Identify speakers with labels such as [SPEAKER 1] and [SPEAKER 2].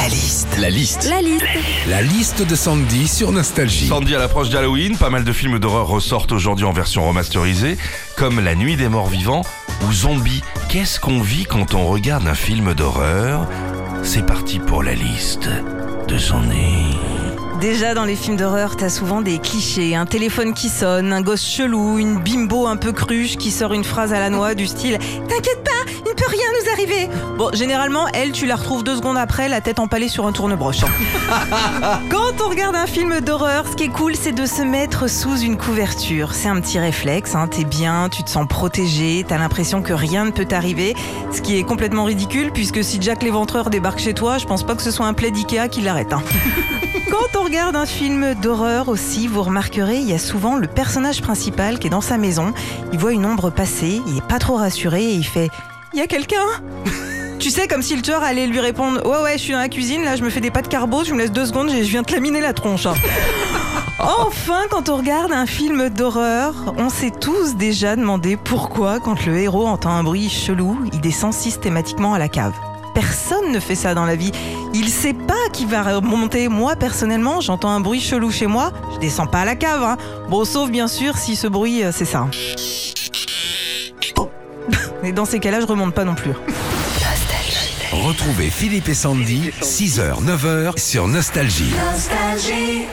[SPEAKER 1] La liste. La liste.
[SPEAKER 2] La liste.
[SPEAKER 1] La liste de Sandy sur Nostalgie.
[SPEAKER 3] Sandy à l'approche d'Halloween, pas mal de films d'horreur ressortent aujourd'hui en version remasterisée, comme La Nuit des Morts Vivants ou Zombie. Qu'est-ce qu'on vit quand on regarde un film d'horreur? C'est parti pour la liste de Sandy.
[SPEAKER 2] Déjà dans les films d'horreur, t'as souvent des clichés. Un téléphone qui sonne, un gosse chelou, une bimbo un peu cruche qui sort une phrase à la noix du style T'inquiète pas, peut rien nous arriver. Bon, généralement, elle, tu la retrouves deux secondes après, la tête empalée sur un tourne-broche. Quand on regarde un film d'horreur, ce qui est cool, c'est de se mettre sous une couverture. C'est un petit réflexe, hein. t'es bien, tu te sens protégé, t'as l'impression que rien ne peut t'arriver. Ce qui est complètement ridicule, puisque si Jack l'éventreur débarque chez toi, je pense pas que ce soit un plaid Ikea qui l'arrête. hein. Quand on regarde un film d'horreur aussi, vous remarquerez, il y a souvent le personnage principal qui est dans sa maison. Il voit une ombre passer, il est pas trop rassuré et il fait Il y a quelqu'un Tu sais, comme si le tueur allait lui répondre Ouais, ouais, je suis dans la cuisine, là, je me fais des pâtes carbo, tu me laisses deux secondes, je viens te laminer la tronche. hein. Enfin, quand on regarde un film d'horreur, on s'est tous déjà demandé pourquoi, quand le héros entend un bruit chelou, il descend systématiquement à la cave. Personne ne fait ça dans la vie. Il sait pas qui va remonter. Moi, personnellement, j'entends un bruit chelou chez moi, je descends pas à la cave. hein. Bon, sauf bien sûr si ce bruit, euh, c'est ça. Et dans ces cas-là, je remonte pas non plus.
[SPEAKER 1] Retrouvez Philippe et Sandy, 6h, 9h sur Nostalgie.
[SPEAKER 4] Nostalgie.